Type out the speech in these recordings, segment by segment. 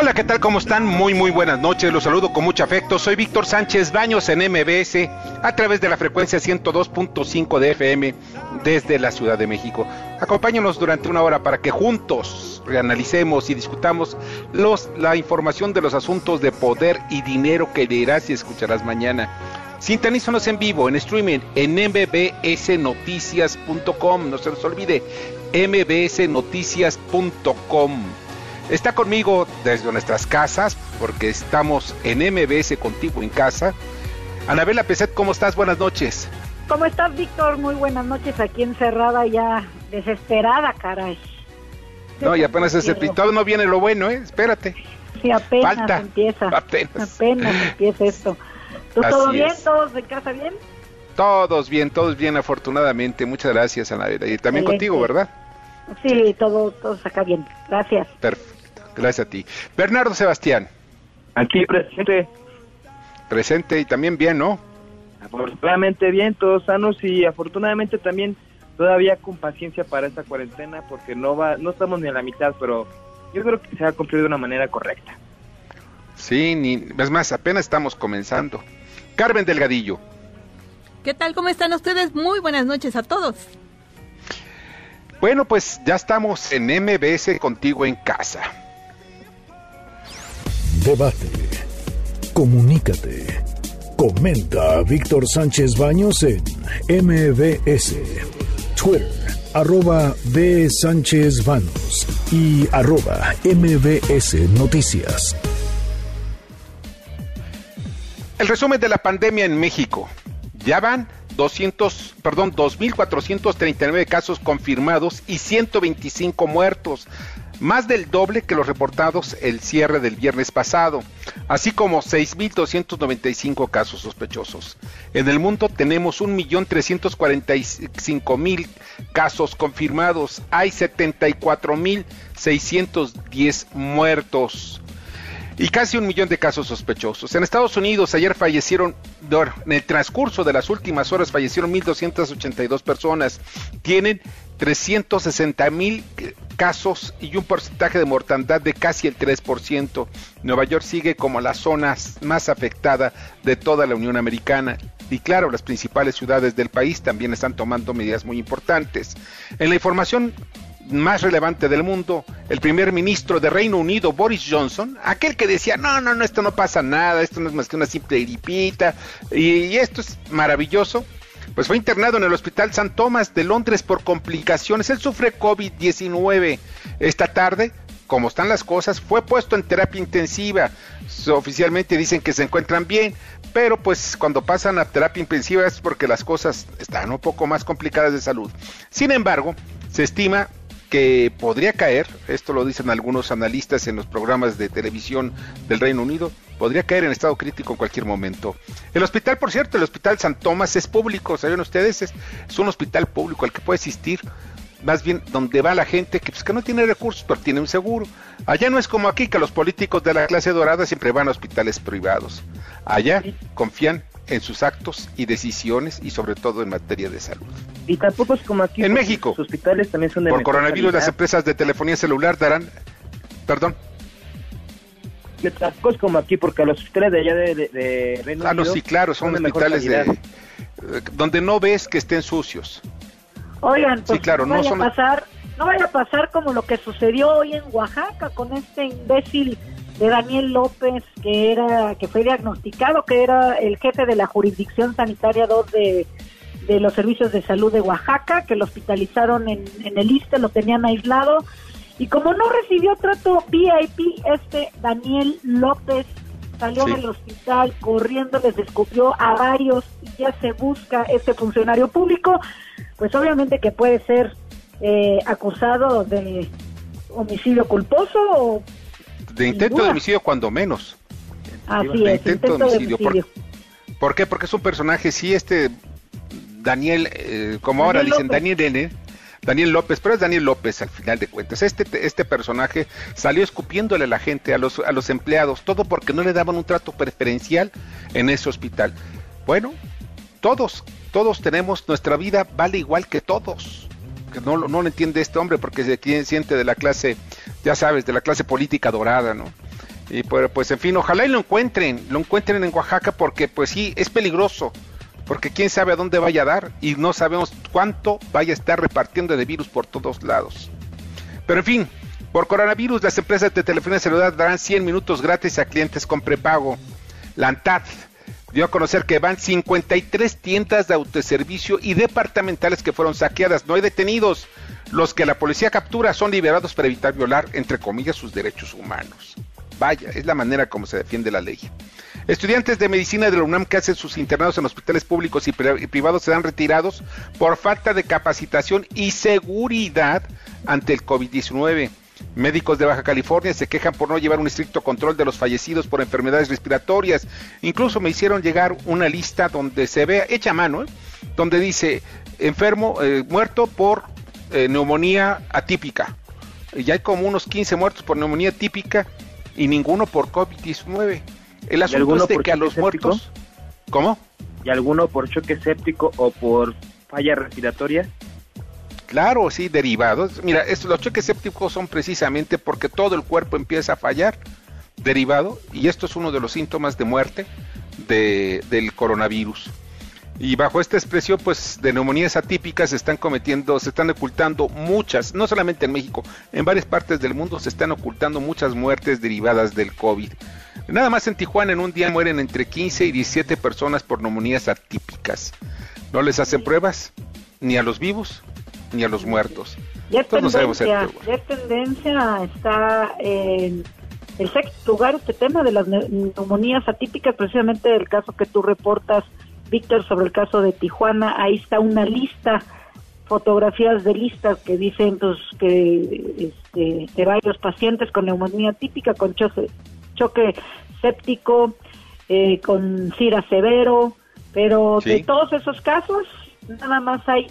Hola, ¿qué tal? ¿Cómo están? Muy, muy buenas noches. Los saludo con mucho afecto. Soy Víctor Sánchez Baños en MBS a través de la frecuencia 102.5 de FM desde la Ciudad de México. Acompáñanos durante una hora para que juntos reanalicemos y discutamos los, la información de los asuntos de poder y dinero que leerás y escucharás mañana. Sintonízanos en vivo, en streaming, en mbsnoticias.com. No se les olvide, mbsnoticias.com. Está conmigo desde nuestras casas, porque estamos en MBS contigo en casa. Anabela Peset, ¿cómo estás? Buenas noches. ¿Cómo estás, Víctor? Muy buenas noches, aquí encerrada ya, desesperada, caray. No, y apenas ese todo no viene lo bueno, ¿eh? Espérate. Sí, apenas empieza. Apenas. Apenas empieza esto. ¿Tú todo bien? ¿Todos en casa bien? Todos bien, todos bien, afortunadamente. Muchas gracias, Anabela. Y también contigo, ¿verdad? Sí, todo, todos acá bien. Gracias. Perfecto. Gracias a ti. Bernardo Sebastián. Aquí presente. Presente y también bien, ¿no? Afortunadamente bien, todos sanos y afortunadamente también todavía con paciencia para esta cuarentena porque no va, no estamos ni a la mitad, pero yo creo que se va a cumplir de una manera correcta. Sí, ni, es más, apenas estamos comenzando. Carmen Delgadillo. ¿Qué tal? ¿Cómo están ustedes? Muy buenas noches a todos. Bueno, pues ya estamos en MBS contigo en casa. Debate. Comunícate. Comenta Víctor Sánchez Baños en MBS. Twitter, arroba B. Sánchez Baños y arroba MBS Noticias. El resumen de la pandemia en México. Ya van 200, perdón, 2.439 casos confirmados y 125 muertos más del doble que los reportados el cierre del viernes pasado, así como 6.295 casos sospechosos. En el mundo tenemos 1.345.000 casos confirmados, hay 74.610 muertos y casi un millón de casos sospechosos. En Estados Unidos ayer fallecieron, en el transcurso de las últimas horas fallecieron 1.282 personas. Tienen 360 mil casos y un porcentaje de mortandad de casi el 3%. Nueva York sigue como la zona más afectada de toda la Unión Americana. Y claro, las principales ciudades del país también están tomando medidas muy importantes. En la información más relevante del mundo, el primer ministro de Reino Unido, Boris Johnson, aquel que decía, no, no, no, esto no pasa nada, esto no es más que una simple gripita, y esto es maravilloso, pues fue internado en el Hospital San Tomás de Londres por complicaciones. Él sufre COVID-19. Esta tarde, como están las cosas, fue puesto en terapia intensiva. Oficialmente dicen que se encuentran bien, pero pues cuando pasan a terapia intensiva es porque las cosas están un poco más complicadas de salud. Sin embargo, se estima que podría caer, esto lo dicen algunos analistas en los programas de televisión del Reino Unido, podría caer en estado crítico en cualquier momento. El hospital, por cierto, el hospital San Tomás es público, ¿saben ustedes? Es, un hospital público al que puede asistir, más bien donde va la gente que, pues, que no tiene recursos, pero tiene un seguro. Allá no es como aquí, que los políticos de la clase dorada siempre van a hospitales privados. Allá confían en sus actos y decisiones y sobre todo en materia de salud. Y tampoco es como aquí. En México. Los hospitales también son de Por coronavirus las empresas de telefonía celular darán... Perdón. Tampoco es como aquí porque los hospitales de allá de, de, Reino Ah, no, sí, claro, son, hospitales de, donde no ves que estén sucios. Oigan, pues claro, no, vaya a pasar, no vaya a pasar como lo que sucedió hoy en Oaxaca con este imbécil de Daniel López, que era que fue diagnosticado que era el jefe de la jurisdicción sanitaria 2 de, de los servicios de salud de Oaxaca, que lo hospitalizaron en, el ISTE, lo tenían aislado. Y como no recibió trato VIP, este Daniel López salió del hospital corriendo, les descubrió a varios y ya se busca este funcionario público, pues obviamente que puede ser eh, acusado de homicidio culposo o de intento de homicidio cuando menos. Así es, intento, de homicidio. ¿Por, qué? Porque es un personaje, sí, este Daniel, eh, como ahora dicen, Daniel N. Daniel López, pero es Daniel López al final de cuentas. Este, este personaje salió escupiéndole a la gente, a los, a los empleados, todo porque no le daban un trato preferencial en ese hospital. Bueno, todos, todos tenemos, nuestra vida vale igual que todos. Que no, no lo entiende este hombre porque se siente de la clase, ya sabes, de la clase política dorada, ¿no? Y pues, pues en fin, ojalá y lo encuentren, lo encuentren en Oaxaca porque pues sí, es peligroso porque quién sabe a dónde vaya a dar y no sabemos cuánto vaya a estar repartiendo de virus por todos lados. Pero en fin, por coronavirus las empresas de telefonía celular darán 100 minutos gratis a clientes con prepago. La ANTAD dio a conocer que van 53 tiendas de autoservicio y departamentales que fueron saqueadas. No hay detenidos. Los que la policía captura son liberados para evitar violar, entre comillas, sus derechos humanos. Vaya, es la manera como se defiende la ley. Estudiantes de medicina de la UNAM que hacen sus internados en hospitales públicos y, privados serán retirados por falta de capacitación y seguridad ante el COVID-19. Médicos de Baja California se quejan por no llevar un estricto control de los fallecidos por enfermedades respiratorias. Incluso me hicieron llegar una lista donde se ve, hecha a mano, ¿eh? donde dice enfermo, eh, muerto por eh, neumonía atípica. Ya hay como unos 15 muertos por neumonía típica y ninguno por COVID-19. El asunto es de que a los muertos... ¿Cómo? ¿Y alguno por choque séptico o por falla respiratoria? Claro, sí, derivados. Mira, los choques sépticos son precisamente porque todo el cuerpo empieza a fallar, derivado, y esto es uno de los síntomas de muerte de, del coronavirus. Y bajo esta expresión, pues, de neumonías atípicas se están cometiendo, se están ocultando muchas, no solamente en México, en varias partes del mundo se están ocultando muchas muertes derivadas del COVID. Nada más en Tijuana en un día mueren entre 15 y 17 personas por neumonías atípicas. No les hacen pruebas ni a los vivos ni a los muertos. Ya tendencia, ya tendencia está en el sexto lugar este tema de las neumonías atípicas, precisamente el caso que tú reportas, Víctor, sobre el caso de Tijuana. Ahí está una lista fotografías de listas que dicen pues, que este, de varios pacientes con neumonía típica, con choque séptico, eh, con cira severo, pero de todos esos casos, nada más hay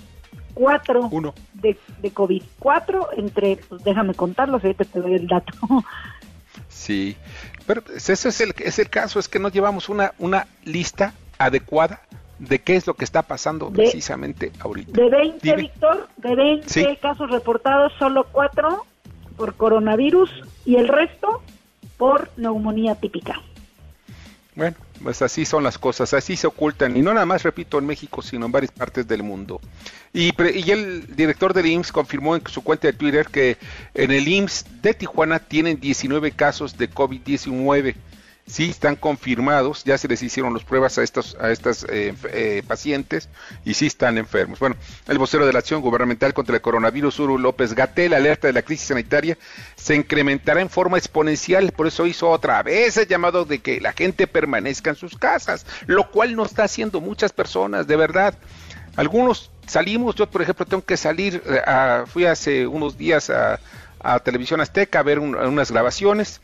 cuatro De, de COVID. Cuatro entre, pues déjame contarlos, ahorita te doy el dato. Sí, pero ese es el, es el caso, es que no llevamos una, una lista adecuada de qué es lo que está pasando precisamente ahorita. De 20, Víctor, de 20 casos reportados, solo cuatro por coronavirus y el resto por neumonía típica. Bueno, pues así son las cosas, así se ocultan, y no nada más, repito, en México, sino en varias partes del mundo. Y, y el director del IMSS confirmó en su cuenta de Twitter que en el IMSS de Tijuana tienen 19 casos de COVID-19 sí están confirmados, ya se les hicieron las pruebas a estos a estas eh, eh, pacientes y sí están enfermos. Bueno, el vocero de la acción gubernamental contra el coronavirus, Uru López Gatel, alerta de la crisis sanitaria se incrementará en forma exponencial, por eso hizo otra vez el llamado de que la gente permanezca en sus casas, lo cual no está haciendo muchas personas, de verdad. Algunos salimos, yo por ejemplo tengo que salir, eh, fui hace unos días a, Televisión Azteca a ver unas grabaciones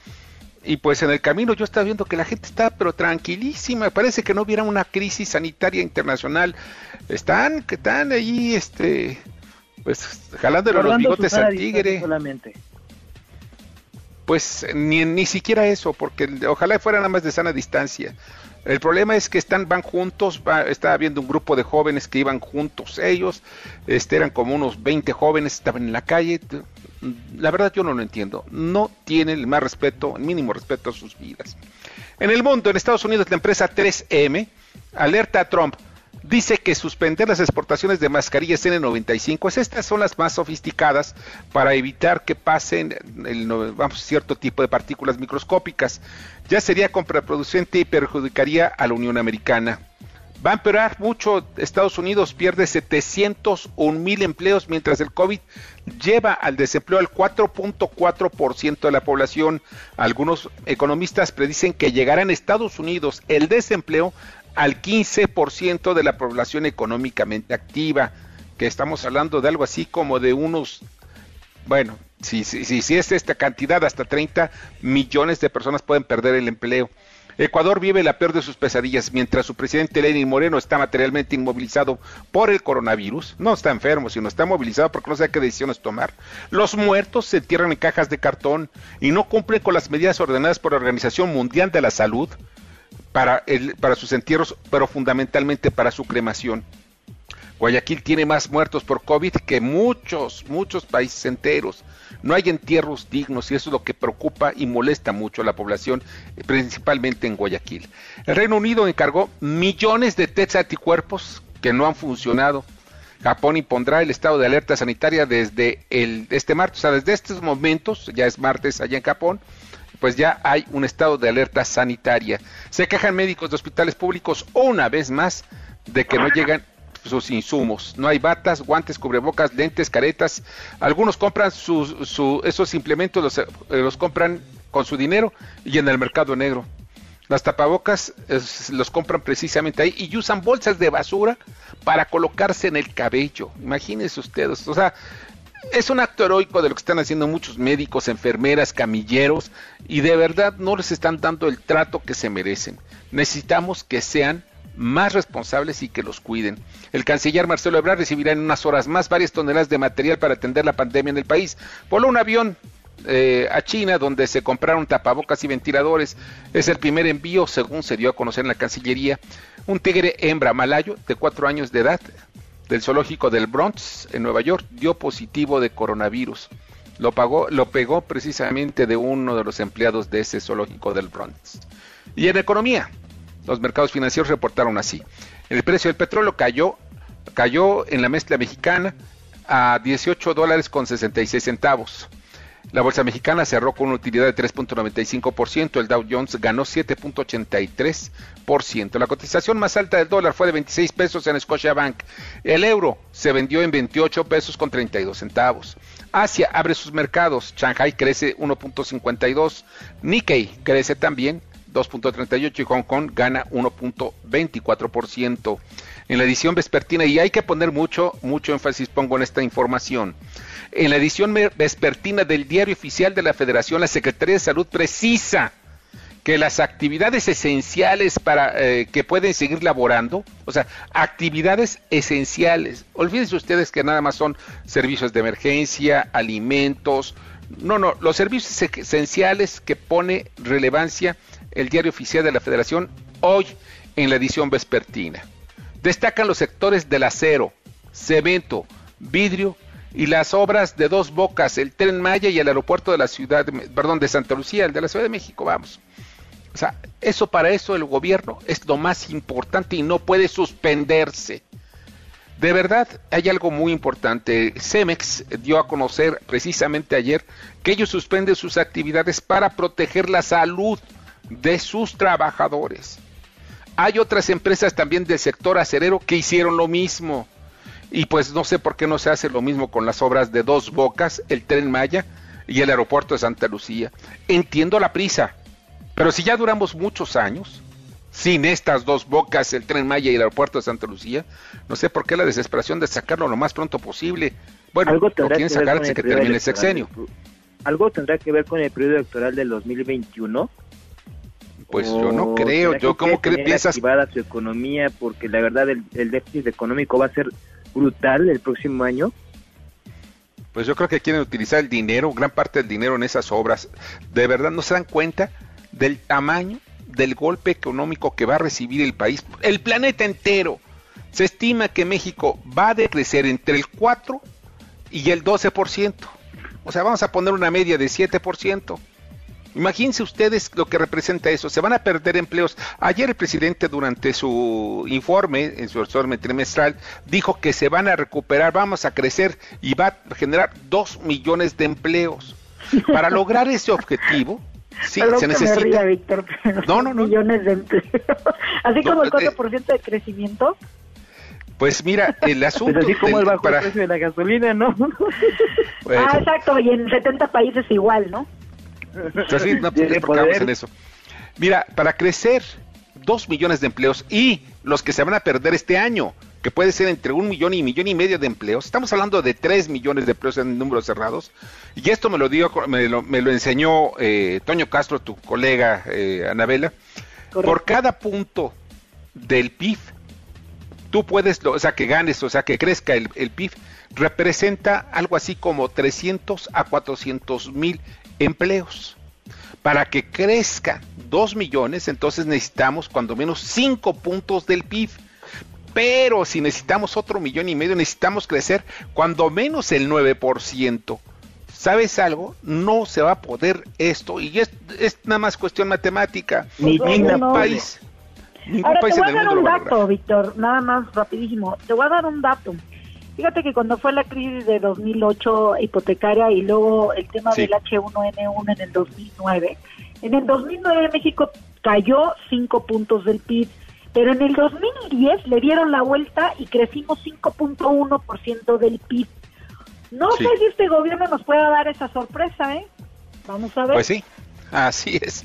y pues en el camino yo estaba viendo que la gente está pero tranquilísima, parece que no hubiera una crisis sanitaria internacional. Están, que están ahí, este, pues jalando los bigotes al tigre. Solamente. Pues ni, ni siquiera eso, porque ojalá fuera nada más de sana distancia. El problema es que están, van juntos, estaba viendo un grupo de jóvenes que iban juntos ellos, este, eran como unos 20 jóvenes, estaban en la calle, la verdad yo no lo entiendo. No tienen el más respeto, el mínimo respeto a sus vidas. En el mundo, en Estados Unidos, la empresa 3M alerta a Trump. Dice que suspender las exportaciones de mascarillas N95, estas son las más sofisticadas para evitar que pasen el, vamos, cierto tipo de partículas microscópicas. Ya sería contraproducente y perjudicaría a la Unión Americana. Va a empeorar mucho. Estados Unidos pierde 701 mil empleos, mientras el COVID lleva al desempleo al 4.4% de la población. Algunos economistas predicen que llegará en Estados Unidos el desempleo al 15% de la población económicamente activa, que estamos hablando de algo así como de unos, bueno, si, si, si, es esta cantidad, hasta 30 millones de personas pueden perder el empleo. Ecuador vive la peor de sus pesadillas mientras su presidente Lenin Moreno está materialmente inmovilizado por el coronavirus. No está enfermo, sino está movilizado porque no sabe qué decisiones tomar. Los muertos se entierran en cajas de cartón y no cumplen con las medidas ordenadas por la Organización Mundial de la Salud para, el, para sus entierros, pero fundamentalmente para su cremación. Guayaquil tiene más muertos por COVID que muchos, muchos países enteros. No hay entierros dignos y eso es lo que preocupa y molesta mucho a la población, principalmente en Guayaquil. El Reino Unido encargó millones de test anticuerpos que no han funcionado. Japón impondrá el estado de alerta sanitaria desde el, este martes, o sea, desde estos momentos, ya es martes allá en Japón, pues ya hay un estado de alerta sanitaria. Se quejan médicos de hospitales públicos una vez más de que no llegan sus insumos. No hay batas, guantes, cubrebocas, lentes, caretas. Algunos compran sus, esos implementos, los, eh, los, compran con su dinero y en el mercado negro. Las tapabocas los compran precisamente ahí y usan bolsas de basura para colocarse en el cabello. Imagínense ustedes. O sea, es un acto heroico de lo que están haciendo muchos médicos, enfermeras, camilleros y de verdad no les están dando el trato que se merecen. Necesitamos que sean más responsables y que los cuiden. El canciller Marcelo Ebrard recibirá en unas horas más varias toneladas de material para atender la pandemia en el país. Voló un avión eh, a China donde se compraron tapabocas y ventiladores. Es el primer envío, según se dio a conocer en la Cancillería. Un tigre hembra malayo de cuatro años de edad del zoológico del Bronx en Nueva York dio positivo de coronavirus. Lo, pagó, lo pegó precisamente de uno de los empleados de ese zoológico del Bronx. Y en economía, los mercados financieros reportaron así. El precio del petróleo cayó, cayó en la mezcla mexicana a 18 dólares con 66 centavos. La bolsa mexicana cerró con una utilidad de 3.95%, el Dow Jones ganó 7.83%. La cotización más alta del dólar fue de 26 pesos en Scotiabank. El euro se vendió en 28 pesos con 32 centavos. Asia abre sus mercados, Shanghai crece 1.52, Nikkei crece también 2.38 y Hong Kong gana 1.24%. En la edición vespertina, y hay que poner mucho, mucho énfasis, pongo en esta información. En la edición vespertina del Diario Oficial de la Federación, la Secretaría de Salud precisa que las actividades esenciales para eh, que pueden seguir laborando, o sea, actividades esenciales. Olvídense ustedes que nada más son servicios de emergencia, alimentos. No, no, los servicios esenciales que pone relevancia el diario oficial de la Federación hoy en la edición vespertina. Destacan los sectores del acero, cemento, vidrio y las obras de dos bocas, el tren Maya y el aeropuerto de la ciudad, perdón, de Santa Lucía, el de la Ciudad de México, vamos. O sea, eso para eso el gobierno es lo más importante y no puede suspenderse. De verdad, hay algo muy importante. Cemex dio a conocer precisamente ayer que ellos suspenden sus actividades para proteger la salud de sus trabajadores. Hay otras empresas también del sector acerero que hicieron lo mismo. Y pues no sé por qué no se hace lo mismo con las obras de Dos Bocas, el tren Maya y el aeropuerto de Santa Lucía. Entiendo la prisa, pero si ya duramos muchos años sin estas dos bocas, el tren Maya y el aeropuerto de Santa Lucía, no sé por qué la desesperación de sacarlo lo más pronto posible. Bueno, ¿Algo lo quieren sacar que, que termine el sexenio. ¿Algo tendrá que ver con el periodo electoral del 2021? Pues yo no creo, yo como que piensas... activada su economía porque la verdad el, el, déficit económico va a ser brutal el próximo año. Pues yo creo que quieren utilizar el dinero, gran parte del dinero en esas obras. De verdad no se dan cuenta del tamaño del golpe económico que va a recibir el país, el planeta entero. Se estima que México va a decrecer entre el 4 y el 12%. O sea, vamos a poner una media de 7%. Imagínense ustedes lo que representa eso. Se van a perder empleos. Ayer el presidente durante su informe, en su informe trimestral, dijo que se van a recuperar, vamos a crecer y va a generar dos millones de empleos. Para lograr ese objetivo, Sí, se necesita. Víctor, no, no, no. Millones de empleos. Así como el 4% eh, de crecimiento. Pues mira, el pues asunto. así como el bajo precio de la gasolina, ¿no? ah, exacto, y en 70 países igual, ¿no? Pues no, pues en eso. Mira, para crecer dos millones de empleos y los que se van a perder este año, que puede ser entre un millón y millón y medio de empleos, estamos hablando de tres millones de empleos en números cerrados, y esto me lo dio, me lo, me lo enseñó eh, Toño Castro, tu colega eh, Anabela, por cada punto del PIB, tú puedes, o sea, que ganes, o sea, que crezca el, el PIB, representa algo así como 300 a 400 mil empleos. Para que crezca 2 millones, entonces necesitamos cuando menos 5 puntos del PIB. Pero si necesitamos otro millón y medio, necesitamos crecer cuando menos el 9%. ¿Sabes algo? No se va a poder esto y es, es nada más cuestión matemática. Ni ningún país. Ahora te voy a dar un dato, Víctor, nada más rapidísimo. Te voy a dar un dato. Fíjate que cuando fue la crisis de 2008 hipotecaria y luego el tema del H1N1 en el 2009, en el 2009 México cayó 5 puntos del PIB, pero en el 2010 le dieron la vuelta y crecimos 5.1% del PIB. No sé si este gobierno nos pueda dar esa sorpresa, ¿eh? Vamos a ver. Pues sí, así es.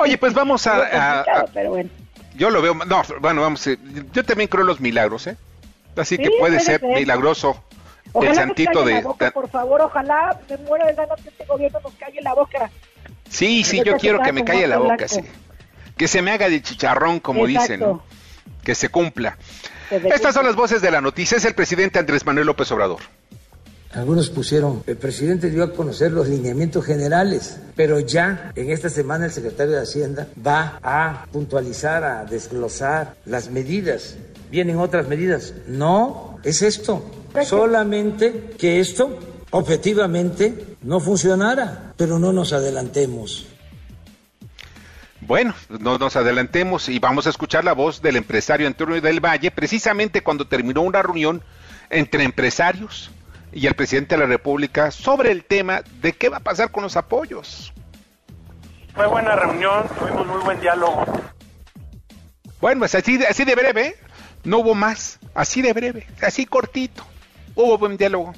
Oye, pues vamos a... pero bueno. Yo lo veo, no, bueno, vamos, eh, yo también creo en los milagros, ¿eh? Así que puede, ser, milagroso el santito de... por favor, ojalá me muera de ganas que este gobierno nos calle la boca. Sí, sí, yo quiero que me calle la boca, sí. Que se me haga de chicharrón, como dicen, que se cumpla. Estas son las voces de la noticia. Es el presidente Andrés Manuel López Obrador. Algunos pusieron, el presidente dio a conocer los lineamientos generales, pero ya en esta semana el secretario de Hacienda va a puntualizar, a desglosar las medidas vienen otras medidas. No, es esto. Solamente que esto objetivamente no funcionara, pero no nos adelantemos. Bueno, no nos adelantemos y vamos a escuchar la voz del empresario Antonio del Valle, precisamente cuando terminó una reunión entre empresarios y el presidente de la República sobre el tema de qué va a pasar con los apoyos. Fue buena reunión, tuvimos muy buen diálogo. Bueno, pues así, así de breve, no hubo más, así de breve, así cortito. Hubo buen diálogo.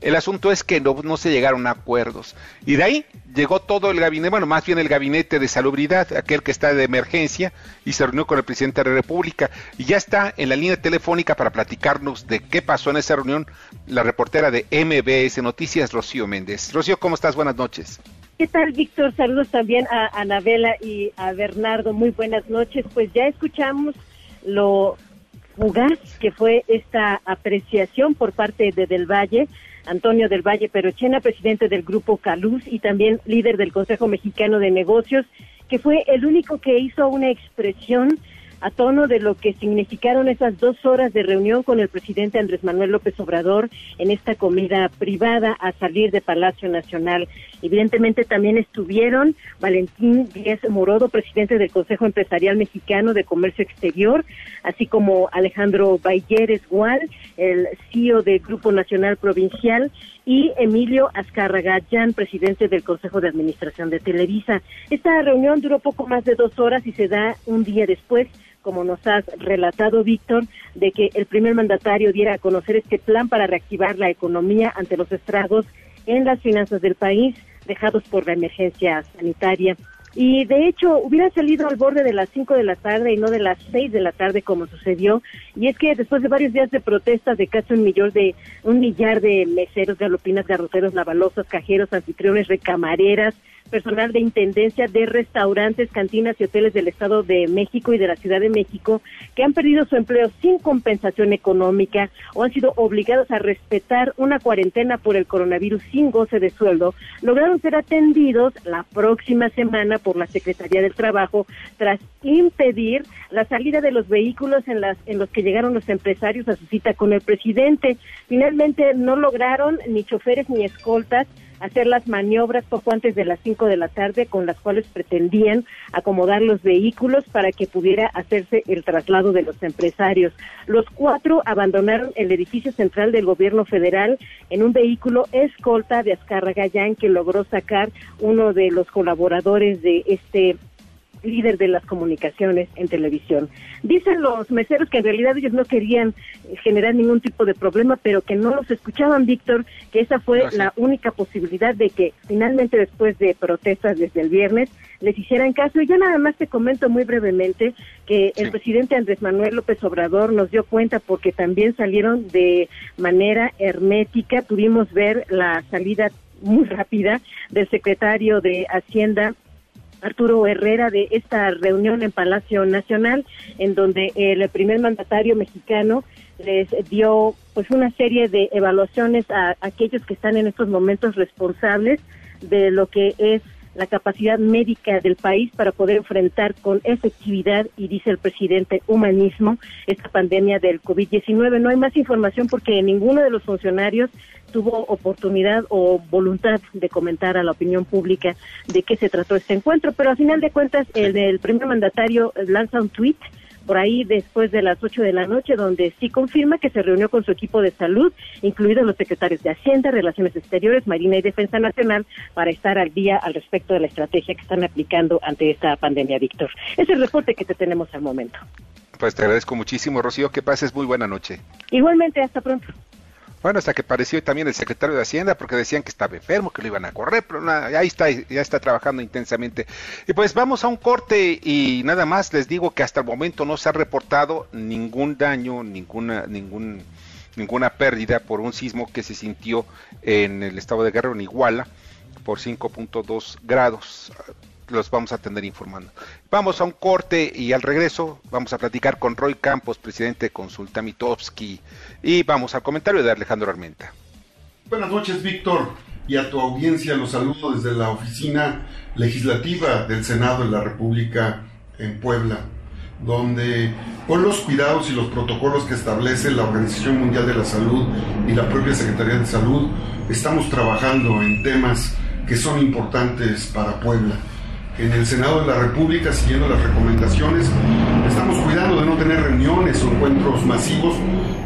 El asunto es que no, se llegaron a acuerdos. Y de ahí llegó todo el gabinete, bueno, más bien el gabinete de salubridad, aquel que está de emergencia, y se reunió con el presidente de la República. Y ya está en la línea telefónica para platicarnos de qué pasó en esa reunión la reportera de MBS Noticias, Rocío Méndez. Rocío, ¿cómo estás? Buenas noches. ¿Qué tal, Víctor? Saludos también a Anabela y a Bernardo. Muy buenas noches. Pues ya escuchamos lo fugaz que fue esta apreciación por parte de Del Valle, Antonio Del Valle Perochena, presidente del grupo Caluz y también líder del Consejo Mexicano de Negocios, que fue el único que hizo una expresión a tono de lo que significaron esas dos horas de reunión con el presidente Andrés Manuel López Obrador en esta comida privada a salir de Palacio Nacional. Evidentemente también estuvieron Valentín Díaz Morodo, presidente del Consejo Empresarial Mexicano de Comercio Exterior, así como Alejandro Bayeres Gual, el CEO del Grupo Nacional Provincial, y Emilio Azcárraga presidente del Consejo de Administración de Televisa. Esta reunión duró poco más de dos horas y se da un día después como nos has relatado, Víctor, de que el primer mandatario diera a conocer este plan para reactivar la economía ante los estragos en las finanzas del país dejados por la emergencia sanitaria. Y de hecho, hubiera salido al borde de las 5 de la tarde y no de las 6 de la tarde como sucedió. Y es que después de varios días de protestas de casi un millón de, un millar de meseros, galopinas, garroteros, lavalosos, cajeros, anfitriones, recamareras, personal de intendencia de restaurantes, cantinas y hoteles del Estado de México y de la Ciudad de México que han perdido su empleo sin compensación económica o han sido obligados a respetar una cuarentena por el coronavirus sin goce de sueldo, lograron ser atendidos la próxima semana por la Secretaría del Trabajo tras impedir la salida de los vehículos en, las, en los que llegaron los empresarios a su cita con el presidente. Finalmente no lograron ni choferes ni escoltas hacer las maniobras poco antes de las 5 de la tarde con las cuales pretendían acomodar los vehículos para que pudiera hacerse el traslado de los empresarios. Los cuatro abandonaron el edificio central del gobierno federal en un vehículo escolta de Azcárraga Gallán que logró sacar uno de los colaboradores de este líder de las comunicaciones en televisión. Dicen los meseros que en realidad ellos no querían generar ningún tipo de problema, pero que no los escuchaban, Víctor, que esa fue la única posibilidad de que finalmente después de protestas desde el viernes les hicieran caso. Y yo nada más te comento muy brevemente que el presidente Andrés Manuel López Obrador nos dio cuenta porque también salieron de manera hermética, pudimos ver la salida muy rápida del secretario de Hacienda Arturo Herrera de esta reunión en Palacio Nacional, en donde el primer mandatario mexicano les dio pues una serie de evaluaciones a aquellos que están en estos momentos responsables de lo que es la capacidad médica del país para poder enfrentar con efectividad, y dice el presidente, humanismo, esta pandemia del COVID-19. No hay más información porque ninguno de los funcionarios tuvo oportunidad o voluntad de comentar a la opinión pública de qué se trató este encuentro, pero a final de cuentas el, el primer mandatario lanza un tuit por ahí después de las 8 de la noche, donde sí confirma que se reunió con su equipo de salud, incluidos los secretarios de Hacienda, Relaciones Exteriores, Marina y Defensa Nacional, para estar al día al respecto de la estrategia que están aplicando ante esta pandemia, Víctor. Es el reporte que te tenemos al momento. Pues te agradezco muchísimo, Rocío. Que pases muy buena noche. Igualmente, hasta pronto. Bueno, hasta que apareció también el secretario de Hacienda porque decían que estaba enfermo, que lo iban a correr, pero nada, ahí está, ya está trabajando intensamente. Y pues vamos a un corte y nada más les digo que hasta el momento no se ha reportado ningún daño, ninguna, ningún, ninguna pérdida por un sismo que se sintió en el estado de Guerrero en Iguala por 5.2 grados los vamos a tener informando. Vamos a un corte y al regreso vamos a platicar con Roy Campos, presidente de Consulta Mitowski, y vamos al comentario de Alejandro Armenta. Buenas noches, Víctor, y a tu audiencia los saludo desde la oficina legislativa del Senado de la República en Puebla, donde con los cuidados y los protocolos que establece la Organización Mundial de la Salud y la propia Secretaría de Salud, estamos trabajando en temas que son importantes para Puebla en el Senado de la República, siguiendo las recomendaciones. Estamos cuidando de no tener reuniones o encuentros masivos,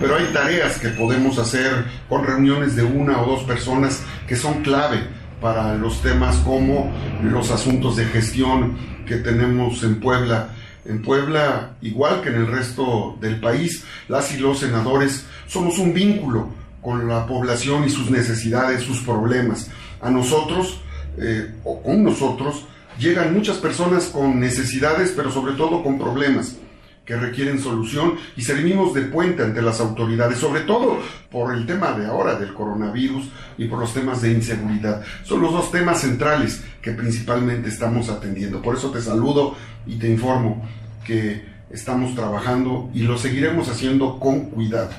pero hay tareas que podemos hacer con reuniones de una o dos personas que son clave para los temas como los asuntos de gestión que tenemos en Puebla. En Puebla, igual que en el resto del país, las y los senadores somos un vínculo con la población y sus necesidades, sus problemas. A nosotros, eh, o con nosotros, llegan muchas personas con necesidades, pero sobre todo con problemas que requieren solución y servimos de puente ante las autoridades, sobre todo por el tema de ahora del coronavirus y por los temas de inseguridad. Son los dos temas centrales que principalmente estamos atendiendo. Por eso te saludo y te informo que estamos trabajando y lo seguiremos haciendo con cuidado,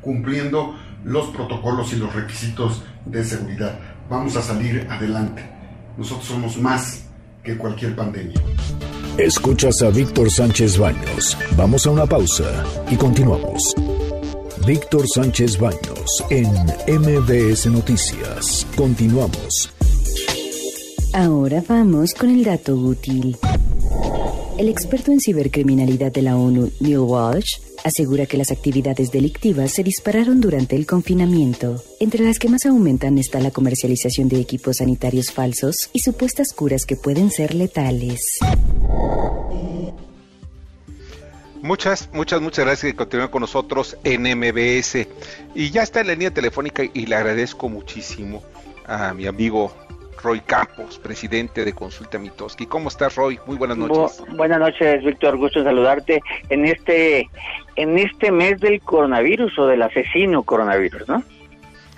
cumpliendo los protocolos y los requisitos de seguridad. Vamos a salir adelante. Nosotros somos más que cualquier pandemia. Escuchas a Víctor Sánchez Baños. Vamos a una pausa y continuamos. Víctor Sánchez Baños en MBS Noticias. Continuamos. Ahora vamos con el dato útil. El experto en cibercriminalidad de la ONU, Neil Walsh, asegura que las actividades delictivas se dispararon durante el confinamiento. Entre las que más aumentan está la comercialización de equipos sanitarios falsos y supuestas curas que pueden ser letales. Muchas, muchas, muchas gracias que continúen con nosotros en MBS. Y ya está en la línea telefónica y le agradezco muchísimo a mi amigo Roy Campos, presidente de Consulta Mitoski. ¿Cómo estás, Roy? Muy buenas noches. buenas noches, Víctor. Gusto saludarte en este en este mes del coronavirus o del asesino coronavirus, ¿no?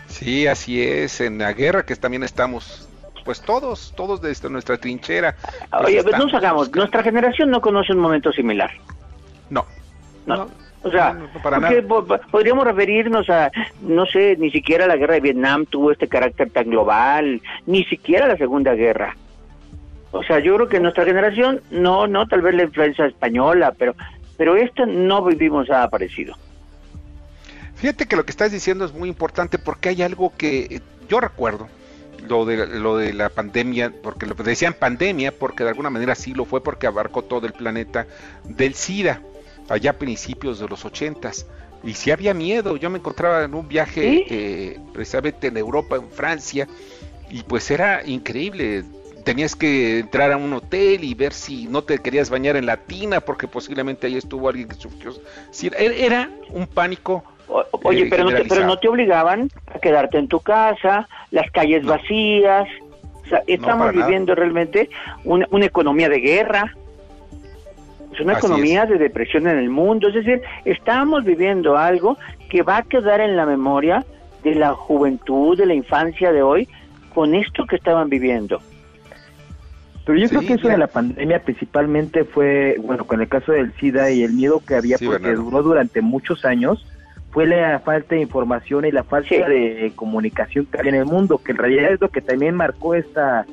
Sí, así es. En la guerra que también estamos pues todos, todos desde nuestra trinchera. Pues Oye, pues nos hagamos, nuestra generación no conoce un momento similar. No. No. O sea, podríamos referirnos a, no sé, ni siquiera la guerra de Vietnam tuvo este carácter tan global, ni siquiera la Segunda Guerra. O sea, yo creo que nuestra generación, no, no, tal vez la influencia española, pero, pero esto no vivimos nada parecido. Fíjate que lo que estás diciendo es muy importante porque hay algo que yo recuerdo lo de, lo de la pandemia, porque lo decían pandemia, porque de alguna manera sí lo fue, porque abarcó todo el planeta del SIDA, allá a principios de los ochentas. Y si había miedo, yo me encontraba en un viaje eh, precisamente en Europa, en Francia, y pues era increíble. Tenías que entrar a un hotel y ver si no te querías bañar en la tina, porque posiblemente ahí estuvo alguien que sufrió. Era un pánico Oye, pero, no te, pero no te obligaban a quedarte en tu casa, las calles vacías. O sea, estamos viviendo realmente una, economía de guerra. Es una economía de depresión en el mundo. Es decir, estamos viviendo algo que va a quedar en la memoria de la juventud, de la infancia de hoy, con esto que estaban viviendo. Pero yo creo que eso de la pandemia principalmente fue, bueno, con el caso del SIDA y el miedo que había, porque duró durante muchos años, fue la falta de información y la falta de comunicación que hay en el mundo, que en realidad es lo que también marcó esta,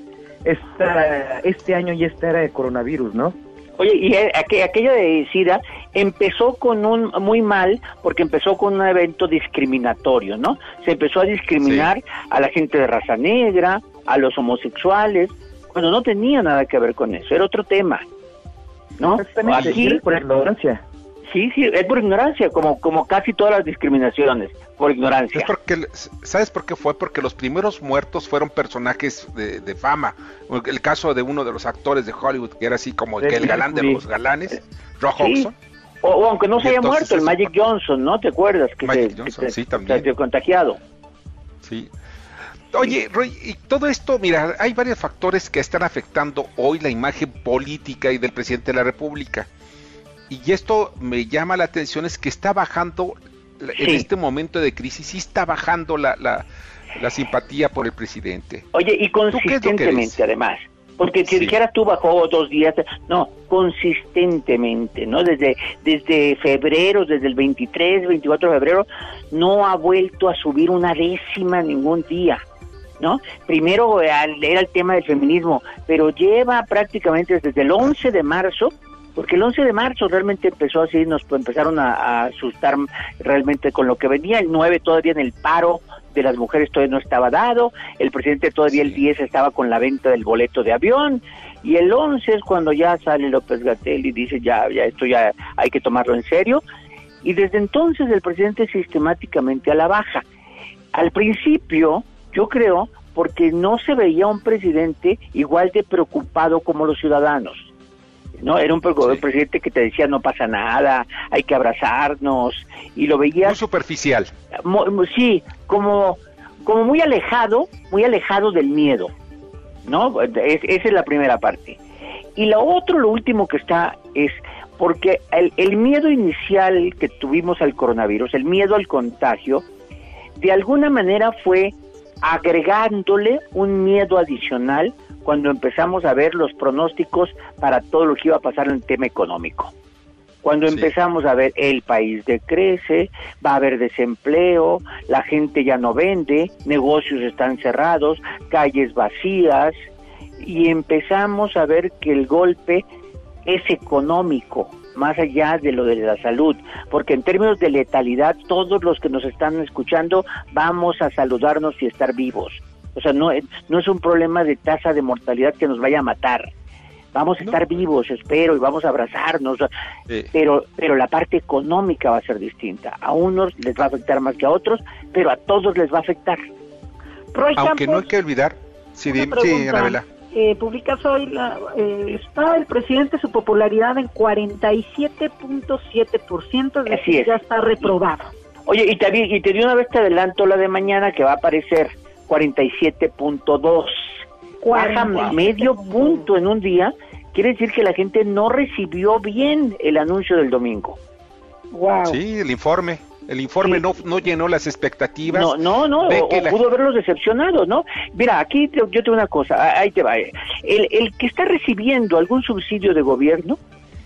esta este año y esta era de coronavirus, ¿no? Oye, y aquello de SIDA empezó con un muy mal, porque empezó con un evento discriminatorio, ¿no? Se empezó a discriminar a la gente de raza negra, a los homosexuales, cuando no tenía nada que ver con eso, era otro tema, ¿no? Aquí, por ignorancia. Sí, sí, es por ignorancia, como, como casi todas las discriminaciones, por ignorancia. porque, ¿Sabes por qué fue? Porque los primeros muertos fueron personajes de, fama. El caso de uno de los actores de Hollywood, que era así como el, galán de los galanes, Rock Hudson. O, aunque no se haya muerto, el Magic Johnson, ¿no? ¿Te acuerdas? Que Magic Johnson, sí, también. Se contagiado. Sí. Oye, Roy, y todo esto, mira, hay varios factores que están afectando hoy la imagen política y del presidente de la República y esto me llama la atención, es que está bajando, en este momento de crisis, sí está bajando la, la, simpatía por el presidente. Oye, y consistentemente además. Porque si dijeras tú bajó dos días, no, consistentemente, ¿no? Desde, desde febrero, desde el 23, 24 de febrero, no ha vuelto a subir una décima ningún día. ¿No? Primero era el tema del feminismo, pero lleva prácticamente desde el 11 de marzo porque el 11 de marzo realmente empezó así, nos empezaron a, asustar realmente con lo que venía, el 9 todavía en el paro de las mujeres todavía no estaba dado, el presidente todavía el 10 estaba con la venta del boleto de avión, y el 11 es cuando ya sale López Gatel y dice ya, ya esto ya hay que tomarlo en serio, y desde entonces el presidente sistemáticamente a la baja. Al principio, yo creo, porque no se veía un presidente igual de preocupado como los ciudadanos no era un, presidente que te decía no pasa nada hay que abrazarnos y lo veías muy superficial. Sí como como muy alejado muy alejado del miedo no es, esa es la primera parte. Y lo otro lo último que está es porque el, el miedo inicial que tuvimos al coronavirus el miedo al contagio de alguna manera fue agregándole un miedo adicional cuando empezamos a ver los pronósticos para todo lo que iba a pasar en el tema económico. Cuando empezamos a ver el país decrece, va a haber desempleo, la gente ya no vende, negocios están cerrados, calles vacías, y empezamos a ver que el golpe es económico, más allá de lo de la salud, porque en términos de letalidad, todos los que nos están escuchando vamos a saludarnos y estar vivos. O sea, no, no es un problema de tasa de mortalidad que nos vaya a matar. Vamos a estar vivos, espero, y vamos a abrazarnos, pero, pero la parte económica va a ser distinta. A unos les va a afectar más que a otros, pero a todos les va a afectar. Aunque no hay que olvidar, sí, sí Anabela. Eh, publicas hoy, la, eh, está el presidente, su popularidad en 47.7%, es decir, ya está reprobado. Oye, y te, y te di una vez te adelanto la de mañana que va a aparecer 47.2. Baja medio punto en un día. Quiere decir que la gente no recibió bien el anuncio del domingo. Wow. Sí, el informe. El informe no, no llenó las expectativas. No, no, no, o, pudo haberlos decepcionado, ¿no? Mira, aquí yo tengo una cosa, ahí te va. Eh. El, el que está recibiendo algún subsidio de gobierno,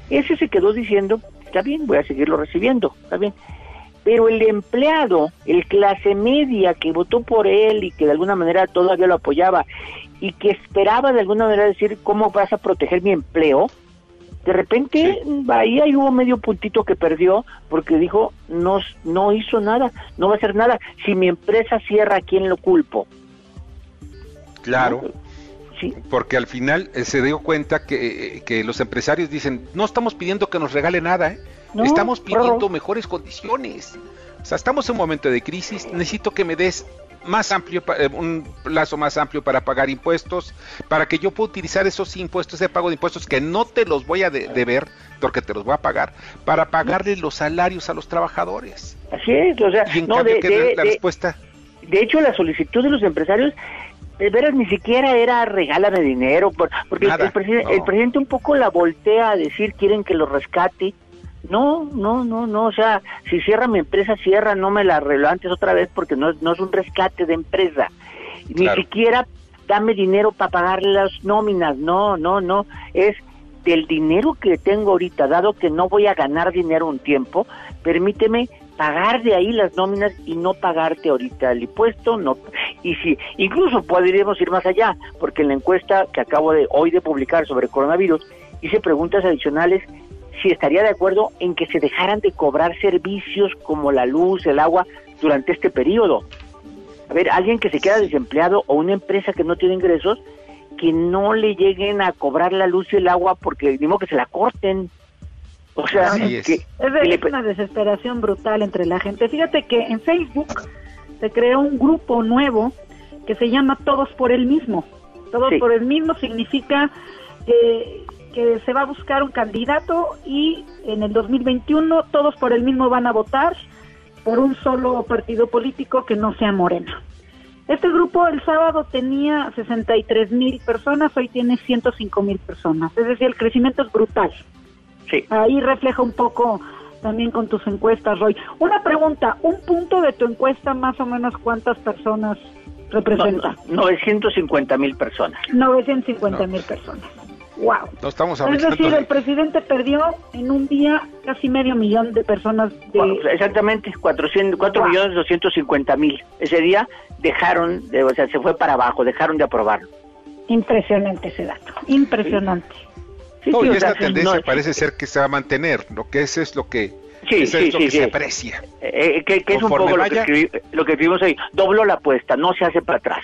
ese se quedó diciendo, está bien, voy a seguirlo recibiendo, está bien pero el empleado, el clase media que votó por él y que de alguna manera todavía lo apoyaba y que esperaba de alguna manera decir cómo vas a proteger mi empleo, de repente ahí hay hubo medio puntito que perdió porque dijo no, no hizo nada, no va a hacer nada. Si mi empresa cierra, ¿a quién lo culpo? Claro. Sí. Porque al final eh, se dio cuenta que, eh, que, los empresarios dicen, no estamos pidiendo que nos regale nada, ¿eh? estamos pidiendo mejores condiciones. O sea, estamos en un momento de crisis, necesito que me des más amplio, eh, un plazo más amplio para pagar impuestos, para que yo pueda utilizar esos impuestos, ese pago de impuestos que no te los voy a deber, porque te los voy a pagar, para pagarle los salarios a los trabajadores. Así es, o sea, no, de, la respuesta. De hecho, la solicitud de los empresarios de veras ni siquiera era regálame dinero, porque el, el, presidente un poco la voltea a decir quieren que lo rescate no, no, no, no, o sea, si cierra mi empresa, cierra, no me la arreglo antes otra vez porque no, no es un rescate de empresa. Ni siquiera dame dinero para pagar las nóminas, no, no, no, es del dinero que tengo ahorita, dado que no voy a ganar dinero un tiempo, permíteme pagar de ahí las nóminas y no pagarte ahorita el impuesto, no. Y si incluso podríamos ir más allá, porque en la encuesta que acabo de hoy de publicar sobre coronavirus hice preguntas adicionales si estaría de acuerdo en que se dejaran de cobrar servicios como la luz, el agua durante este periodo. A ver, alguien que se queda desempleado o una empresa que no tiene ingresos, que no le lleguen a cobrar la luz y el agua porque mismo que se la corten. O sea, es. que, es una desesperación brutal entre la gente. Fíjate que en Facebook se creó un grupo nuevo que se llama Todos por el mismo. Todos por el mismo significa que que se va a buscar un candidato y en el 2021 todos por el mismo van a votar por un solo partido político que no sea Morena. Este grupo el sábado tenía 63 mil personas, hoy tiene 105 mil personas, es decir, el crecimiento es brutal. Sí. Ahí refleja un poco también con tus encuestas, Roy. Una pregunta, un punto de tu encuesta más o menos cuántas personas representa? 950 mil personas. 950 mil personas. Wow. No estamos Es decir, el presidente perdió en un día casi medio millón de personas. De... exactamente, 400, 4 millones 250 mil. Ese día dejaron, de, o sea, se fue para abajo, dejaron de aprobarlo. Impresionante ese dato, impresionante. Sí, y esta tendencia parece ser que se va a mantener, lo que es es lo que Sí, sí, sí, se aprecia. Eh, eh, que, es un poco lo, que lo que escribimos ahí. Dobló la apuesta, no se hace para atrás.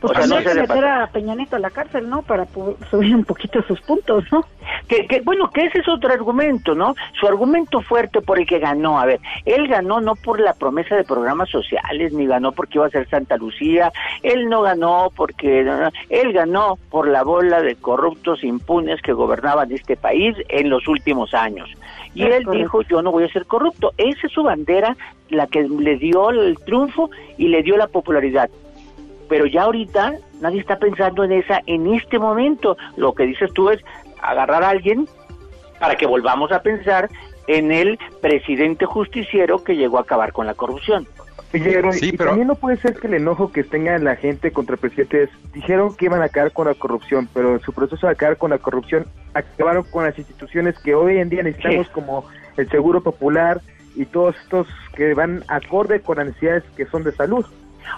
Pues o sea, no meter a Peñanito a la cárcel, ¿no? Para subir un poquito sus puntos, ¿no? Que, bueno, que ese es otro argumento, ¿no? Su argumento fuerte por el que ganó, a ver, él ganó no por la promesa de programas sociales, ni ganó porque iba a ser Santa Lucía, él no ganó porque, él ganó por la bola de corruptos impunes que gobernaban este país en los últimos años. Y él dijo, yo no voy a ser corrupto. Esa es su bandera, la que le dio el triunfo y le dio la popularidad pero ya ahorita nadie está pensando en esa en este momento. Lo que dices tú es agarrar a alguien para que volvamos a pensar en el presidente justiciero que llegó a acabar con la corrupción. sí, pero... también no puede ser que el enojo que tenga la gente contra el presidente es, dijeron que iban a acabar con la corrupción, pero en su proceso de acabar con la corrupción acabaron con las instituciones que hoy en día necesitamos como el Seguro Popular y todos estos que van acorde con las necesidades que son de salud.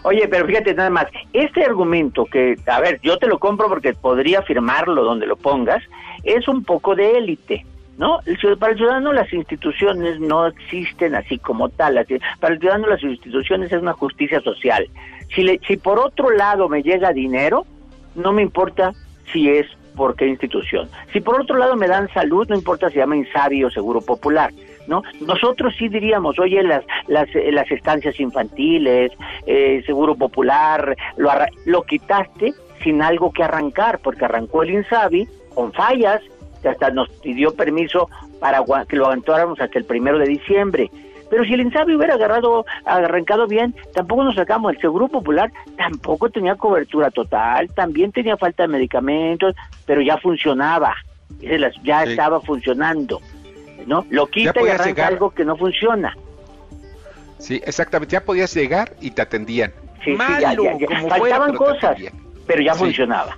Oye, pero fíjate nada más, este argumento que, a ver, yo te lo compro porque podría firmarlo donde lo pongas, es un poco de élite. ¿no? Para el ciudadano las instituciones no existen así como tal. Para el ciudadano las instituciones es una justicia social. Si, le, si por otro lado me llega dinero, no me importa si es por qué institución. Si por otro lado me dan salud, no importa si llama Insabi o Seguro Popular. ¿No? Nosotros sí diríamos, oye, las, las, las estancias infantiles, eh, seguro popular, lo, lo quitaste sin algo que arrancar, porque arrancó el INSABI con fallas, que hasta nos pidió permiso para que lo aguantáramos hasta el primero de diciembre. Pero si el INSABI hubiera agarrado, arrancado bien, tampoco nos sacamos. El Seguro Popular tampoco tenía cobertura total, también tenía falta de medicamentos, pero ya funcionaba, ya estaba funcionando. ¿No? Lo quita y arranca algo que no funciona. Sí, exactamente. Ya podías llegar y te atendían. Sí, ya, Faltaban cosas, pero ya funcionaba.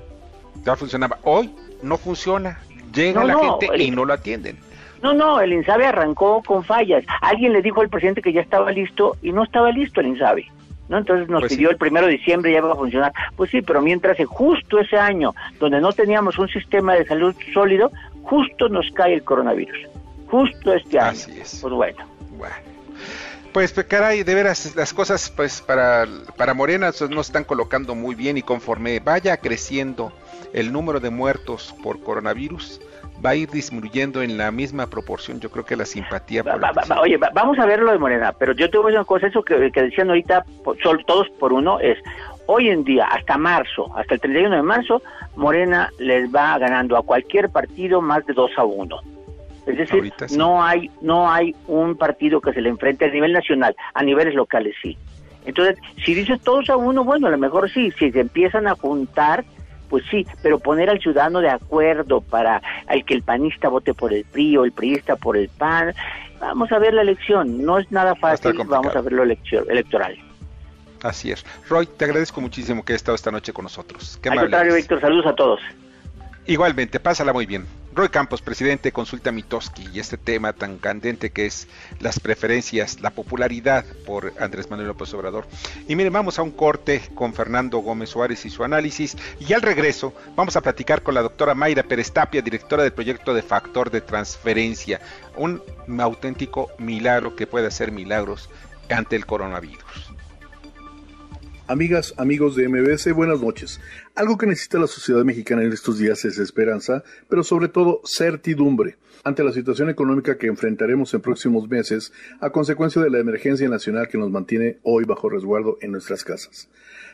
Ya funcionaba. Hoy no funciona. Llega la gente y no lo atienden. No, no, el INSABE arrancó con fallas. Alguien le dijo al presidente que ya estaba listo y no estaba listo el INSABE. ¿no? Entonces nos pues pidió el primero de diciembre ya iba a funcionar. Pues sí, pero mientras justo ese año, donde no teníamos un sistema de salud sólido, justo nos cae el coronavirus justo este año. Así es. Pues bueno. Pues, pues caray, de veras, las cosas pues para, para Morena no están colocando muy bien y conforme vaya creciendo el número de muertos por coronavirus, va a ir disminuyendo en la misma proporción, yo creo que la simpatía. Por oye, vamos a ver lo de Morena, pero yo te voy a decir una cosa, eso que, que decían ahorita, todos por uno, es hoy en día, hasta marzo, hasta el 31 de marzo, Morena les va ganando a cualquier partido más de 2 a 1. Es decir, no hay no hay un partido que se le enfrente a nivel nacional, a niveles locales sí. Entonces, si dices todos a uno, bueno, a lo mejor sí, si se empiezan a juntar, pues sí, pero poner al ciudadano de acuerdo para el que el panista vote por el PRI o el priista por el PAN, vamos a ver la elección, no es nada fácil, vamos a ver lo electoral. Así es. Roy, te agradezco muchísimo que hayas estado esta noche con nosotros. Qué Al contrario, Víctor, saludos a todos. Igualmente, pásala muy bien. Roy Campos, presidente de Consulta Mitoski, y este tema tan candente que es las preferencias, la popularidad por Andrés Manuel López Obrador. Y miren, vamos a un corte con Fernando Gómez Suárez y su análisis, y al regreso vamos a platicar con la doctora Mayra Pérez Tapia, directora del proyecto de Factor de Transferencia, un auténtico milagro que puede hacer milagros ante el coronavirus. Amigas, amigos de MBS, buenas noches. Algo que necesita la sociedad mexicana en estos días es esperanza, pero sobre todo certidumbre ante la situación económica que enfrentaremos en próximos meses a consecuencia de la emergencia nacional que nos mantiene hoy bajo resguardo en nuestras casas.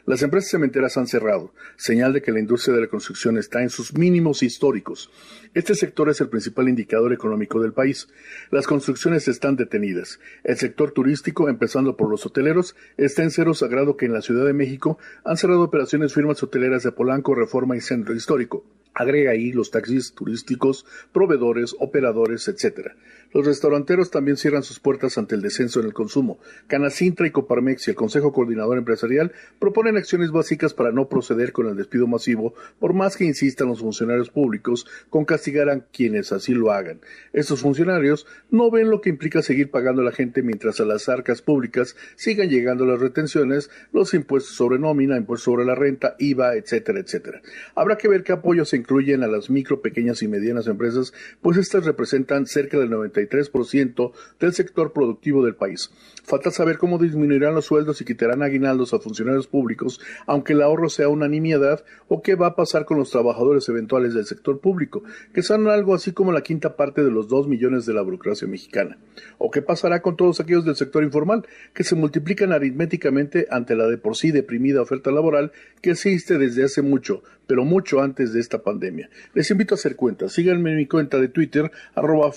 Las empresas cementeras han cerrado, señal de que la industria de la construcción está en sus mínimos históricos. Este sector es el principal indicador económico del país. Las construcciones están detenidas. El sector turístico, empezando por los hoteleros, está en cero sagrado que en la Ciudad de México han cerrado operaciones firmas hoteleras de Polanco, Reforma y Centro Histórico. Agrega ahí los taxis turísticos, proveedores, operadores, etc. Los restauranteros también cierran sus puertas ante el descenso en el consumo. Canacintra y Coparmex y el Consejo Coordinador Empresarial proponen acciones básicas para no proceder con el despido masivo, por más que insistan los funcionarios públicos con castigar a quienes así lo hagan. Estos funcionarios no ven lo que implica seguir pagando a la gente mientras a las arcas públicas sigan llegando las retenciones, los impuestos sobre nómina, impuestos sobre la renta, IVA, etcétera, etcétera. Habrá que ver qué apoyos se incluyen a las micro, pequeñas y medianas empresas, pues estas representan cerca del 93% del sector productivo del país. Falta saber cómo disminuirán los sueldos y quitarán aguinaldos a funcionarios públicos, aunque el ahorro sea una nimiedad, o qué va a pasar con los trabajadores eventuales del sector público, que son algo así como la quinta parte de los dos millones de la burocracia mexicana. O qué pasará con todos aquellos del sector informal, que se multiplican aritméticamente ante la de por sí deprimida oferta laboral que existe desde hace mucho, pero mucho antes de esta pandemia. Les invito a hacer cuentas. Síganme en mi cuenta de Twitter, arroba.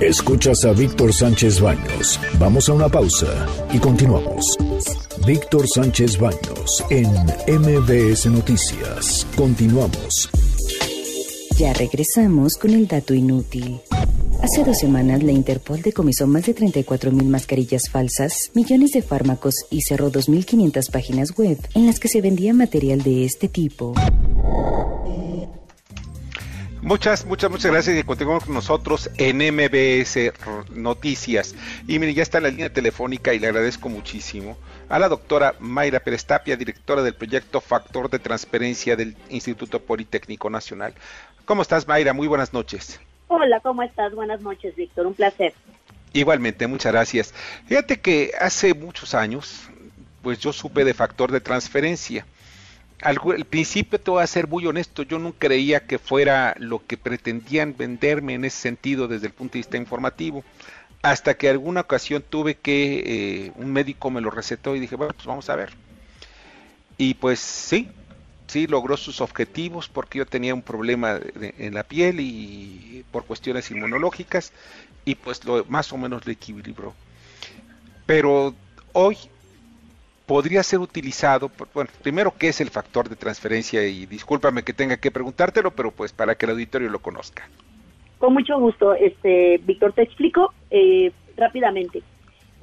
Escuchas a Víctor Sánchez Baños. Vamos a una pausa y continuamos. Víctor Sánchez Baños en MBS Noticias. Continuamos. Ya regresamos con el dato inútil. Hace dos semanas la Interpol decomisó más de 34.000 mascarillas falsas, millones de fármacos y cerró 2.500 páginas web en las que se vendía material de este tipo. Muchas, muchas, muchas gracias y continuamos con nosotros en MBS Noticias. Y mire, ya está en la línea telefónica y le agradezco muchísimo a la doctora Mayra Pérez Tapia, directora del proyecto Factor de Transparencia del Instituto Politécnico Nacional. ¿Cómo estás, Mayra? Muy buenas noches. Hola, ¿cómo estás? Buenas noches, Víctor. Un placer. Igualmente, muchas gracias. Fíjate que hace muchos años, pues yo supe de factor de transferencia. Al, principio te voy a ser muy honesto, yo no creía que fuera lo que pretendían venderme en ese sentido desde el punto de vista informativo, hasta que alguna ocasión tuve que, eh, un médico me lo recetó y dije, bueno, pues vamos a ver. Y pues sí, sí logró sus objetivos porque yo tenía un problema en la piel y por cuestiones inmunológicas y pues lo más o menos lo equilibró. Pero hoy podría ser utilizado, bueno, primero qué es el factor de transferencia y discúlpame que tenga que preguntártelo, pero pues para que el auditorio lo conozca. Con mucho gusto, este Víctor, te explico eh, rápidamente.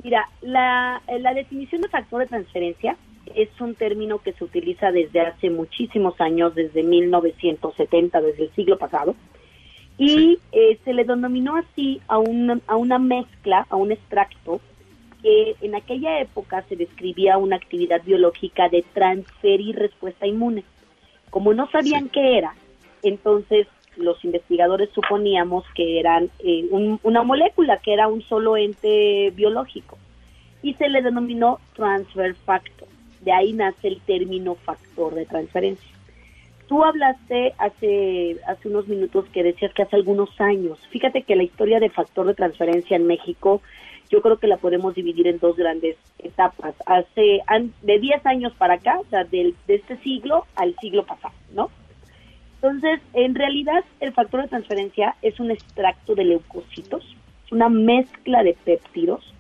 Mira, la, la definición de factor de transferencia es un término que se utiliza desde hace muchísimos años, desde 1970, desde el siglo pasado, y eh, se le denominó así a una, a una mezcla, a un extracto, que en aquella época se describía una actividad biológica de transferir respuesta inmune. Como no sabían qué era, entonces los investigadores suponíamos que eran eh, una molécula, que era un solo ente biológico, y se le denominó transfer factor. De ahí nace el término factor de transferencia. Tú hablaste hace, hace unos minutos que decías que hace algunos años. Fíjate que la historia de factor de transferencia en México, yo creo que la podemos dividir en dos grandes etapas. Hace de 10 años para acá, o sea, de este siglo al siglo pasado, ¿no? Entonces, en realidad, el factor de transferencia es un extracto de leucocitos, es una mezcla de péptidos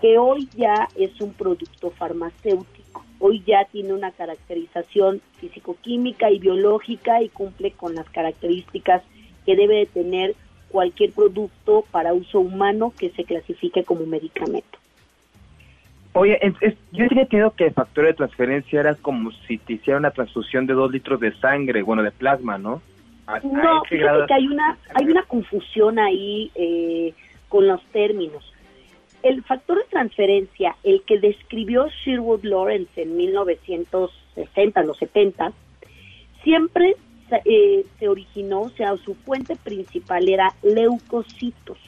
que hoy ya es un producto farmacéutico. Hoy ya tiene una caracterización físico-química y biológica y cumple con las características que debe de tener cualquier producto para uso humano que se clasifique como medicamento. Oye, yo tenía entendido que el factor de transferencia era como si te hiciera una transfusión de dos litros de sangre, bueno, de plasma, ¿no? no, fíjate que hay una, hay una confusión ahí eh, con los términos. El factor de transferencia, el que describió Sherwood Lawrence en 1960, los 70, siempre eh, se originó, o sea, su fuente principal era leucocitos.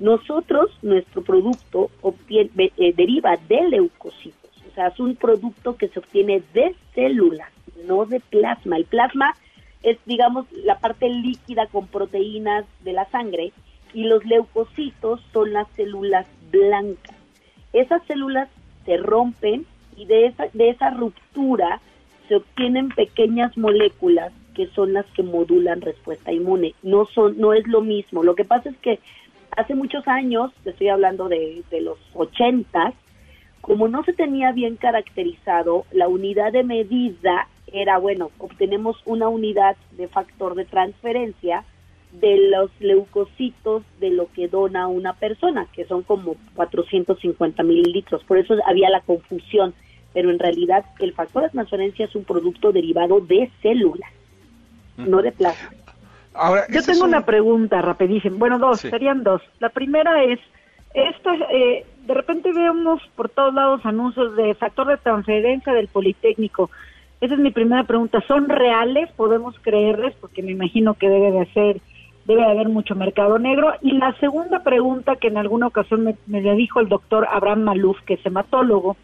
Nosotros, nuestro producto obtiene, eh, deriva de leucocitos, o sea, es un producto que se obtiene de células, no de plasma. El plasma es, digamos, la parte líquida con proteínas de la sangre y los leucocitos son las células blancas. Esas células se rompen y de esa, de esa ruptura se obtienen pequeñas moléculas que son las que modulan respuesta inmune. No son, no es lo mismo. Lo que pasa es que hace muchos años, estoy hablando de, de los ochentas, como no se tenía bien caracterizado, la unidad de medida era, bueno, obtenemos una unidad de factor de transferencia de los leucocitos de lo que dona una persona, que son como 450 mililitros. Por eso había la confusión, pero en realidad el factor de transferencia es un producto derivado de células, no de plasma. Ahora, Yo tengo una pregunta rapidísima. Bueno, dos, serían dos. La primera es, esta, eh, de repente vemos por todos lados anuncios de factor de transferencia del Politécnico. Esa es mi primera pregunta. ¿Son reales? ¿Podemos creerles? Porque me imagino que debe de ser debe haber mucho mercado negro. Y la segunda pregunta que en alguna ocasión me, me dijo el doctor Abraham Maluf, que es hematólogo,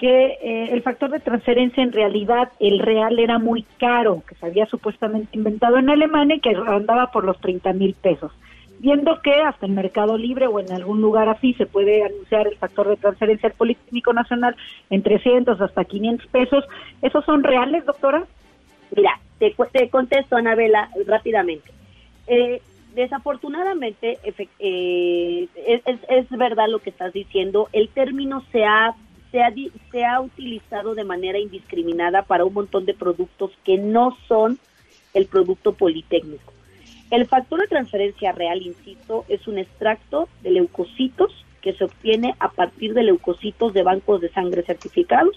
que eh, el factor de transferencia en realidad el real era muy caro, que se había supuestamente inventado en Alemania y que andaba por los 30 mil pesos. Viendo que hasta el Mercado Libre o en algún lugar así se puede anunciar el factor de transferencia al Politécnico Nacional en 300 hasta 500 pesos, ¿esos son reales, doctora? Mira, te, te contesto, Anabela, rápidamente. Eh, desafortunadamente, eh, es, es, verdad lo que estás diciendo, el término se ha, se, ha, se ha utilizado de manera indiscriminada para un montón de productos que no son el producto politécnico. El factor de transferencia real, insisto, es un extracto de leucocitos que se obtiene a partir de leucocitos de bancos de sangre certificados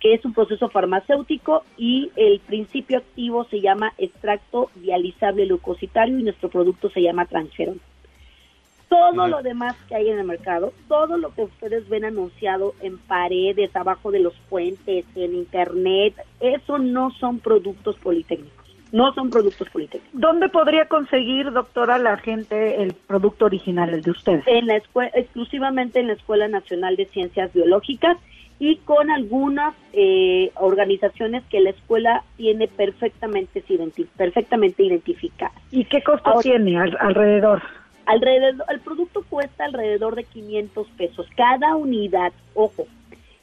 que es un proceso farmacéutico y el principio activo se llama extracto dializable leucocitario y nuestro producto se llama transferón. Todo lo demás que hay en el mercado, todo lo que ustedes ven anunciado en paredes, abajo de los puentes, en internet, eso no son productos politécnicos. No son productos politécnicos. ¿Dónde podría conseguir, doctora, la gente el producto original, el de ustedes? En la exclusivamente en la Escuela Nacional de Ciencias Biológicas y con algunas eh, organizaciones que la escuela tiene perfectamente, perfectamente identificadas. ¿Y qué costo tiene alrededor? Alrededor, el producto cuesta alrededor de 500 pesos cada unidad. Ojo,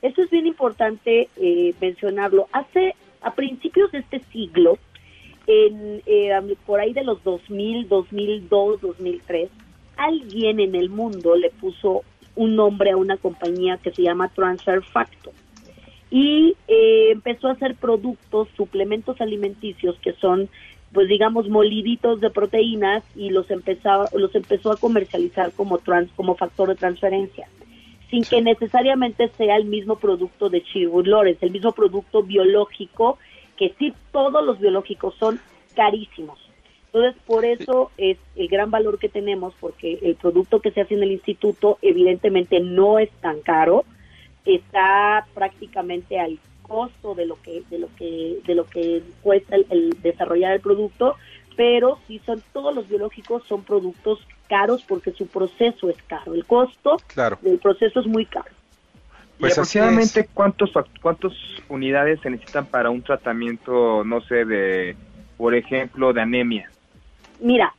eso es bien importante eh, mencionarlo. Hace a principios de este siglo, en, eh, por ahí de los 2000, 2002, 2003, alguien en el mundo le puso un nombre a una compañía que se llama Transfer Factor y eh, empezó a hacer productos, suplementos alimenticios que son, pues digamos, moliditos de proteínas y los empezó, los empezó a comercializar como, trans, como factor de transferencia, sin que necesariamente sea el mismo producto de Sherwood Lawrence, el mismo producto biológico, que sí todos los biológicos son carísimos. Entonces, por eso es el gran valor que tenemos, porque el producto que se hace en el instituto evidentemente no es tan caro, está prácticamente al costo de lo que de lo que de lo que cuesta el, desarrollar el producto pero sí son todos los biológicos son productos caros porque su proceso es caro, el costo del proceso es muy caro. Pues aproximadamente cuántos cuántas unidades se necesitan para un tratamiento, no sé, de por ejemplo, de anemia. Mira,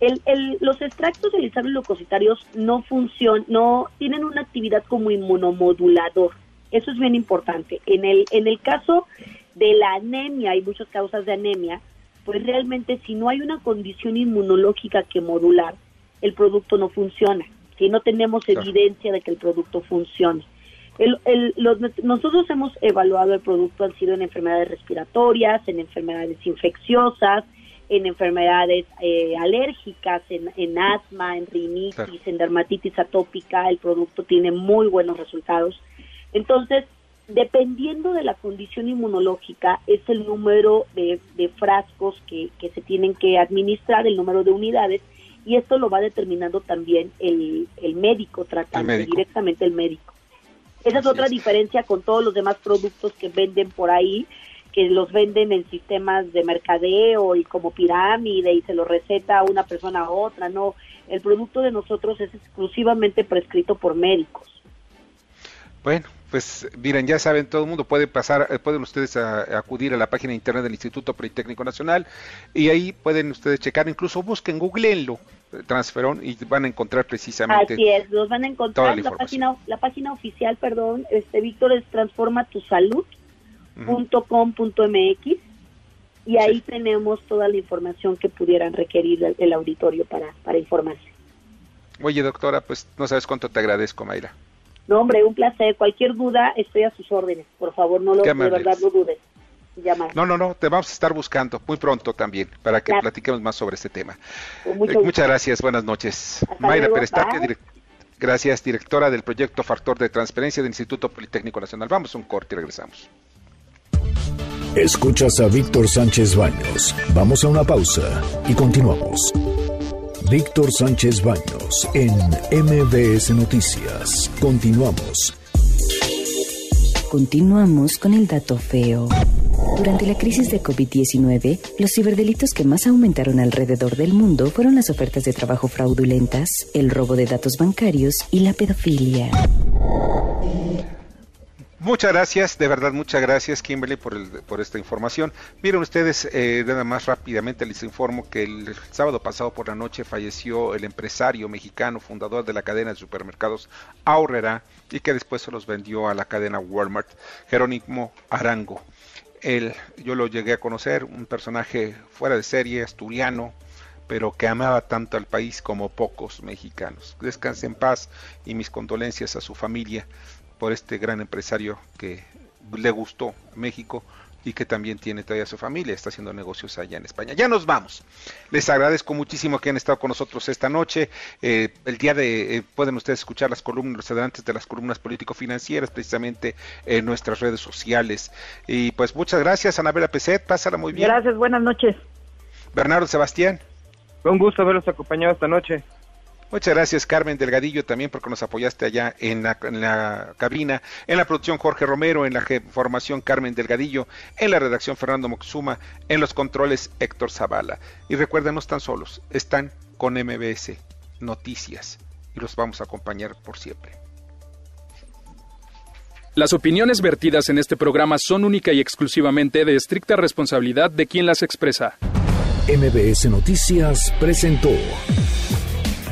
el, el, los extractos de leucocitarios no funcionan, no tienen una actividad como inmunomodulador. Eso es bien importante. En el en el caso de la anemia, hay muchas causas de anemia, pues realmente si no hay una condición inmunológica que modular, el producto no funciona. Si no tenemos evidencia de que el producto funcione. El, nosotros hemos evaluado el producto, han sido en enfermedades respiratorias, en enfermedades infecciosas, en enfermedades eh, alérgicas, en, en, asma, en rinitis, en dermatitis atópica, el producto tiene muy buenos resultados. Entonces, dependiendo de la condición inmunológica, es el número de, frascos que, se tienen que administrar, el número de unidades, y esto lo va determinando también el, médico tratante, directamente el médico. Esa es otra diferencia con todos los demás productos que venden por ahí, que los venden en sistemas de mercadeo y como pirámide y se lo receta una persona a otra, no. El producto de nosotros es exclusivamente prescrito por médicos. Bueno, pues miren, ya saben, todo el mundo puede pasar, eh, pueden ustedes acudir a la página internet del Instituto Politécnico Nacional y ahí pueden ustedes checar, incluso busquen, googleenlo, eh, Transferón, y van a encontrar precisamente. Así es, los van a encontrar la, página, la página oficial, perdón, este Víctor es transformatusalud.com.mx y ahí tenemos toda la información que pudieran requerir el, el auditorio para, para informarse. Oye, doctora, pues no sabes cuánto te agradezco, Mayra. No, hombre, un placer. Cualquier duda, estoy a sus órdenes. Por favor, no lo, de verdad no dudes. No, no, no, te vamos a estar buscando muy pronto también para que platiquemos más sobre este tema. Eh, muchas gracias, buenas noches. Mayra Pérez gracias, directora del proyecto Factor de Transparencia del Instituto Politécnico Nacional. Vamos a un corte y regresamos. Escuchas a Víctor Sánchez Baños. Vamos a una pausa y continuamos. Víctor Sánchez Baños en MBS Noticias. Continuamos. Continuamos con el dato feo. Durante la crisis de COVID-19, los ciberdelitos que más aumentaron alrededor del mundo fueron las ofertas de trabajo fraudulentas, el robo de datos bancarios y la pedofilia. Muchas gracias, de verdad, muchas gracias, Kimberly, por, el, por esta información. Miren ustedes, eh, nada más rápidamente les informo que el, sábado pasado por la noche falleció el empresario mexicano, fundador de la cadena de supermercados Aurrera, y que después se los vendió a la cadena Walmart, Jerónimo Arango. Él, yo lo llegué a conocer, un personaje fuera de serie, asturiano, pero que amaba tanto al país como pocos mexicanos. Descanse en paz y mis condolencias a su familia por este gran empresario que le gustó México y que también tiene todavía su familia, está haciendo negocios allá en España. Ya nos vamos. Les agradezco muchísimo que han estado con nosotros esta noche. Eh, el día de, eh, pueden ustedes escuchar las columnas, los adelantes de las columnas político-financieras, precisamente en nuestras redes sociales. Y pues muchas gracias, Anabela Peset, pásala muy bien. Gracias, buenas noches. Bernardo Sebastián. Un gusto haberlos acompañado esta noche. Muchas gracias Carmen Delgadillo también porque nos apoyaste allá en la, en la, cabina, en la producción Jorge Romero, en la formación Carmen Delgadillo, en la redacción Fernando Moxuma, en los controles Héctor Zavala. Y recuerden, no están solos, están con MBS Noticias y los vamos a acompañar por siempre. Las opiniones vertidas en este programa son única y exclusivamente de estricta responsabilidad de quien las expresa. MBS Noticias presentó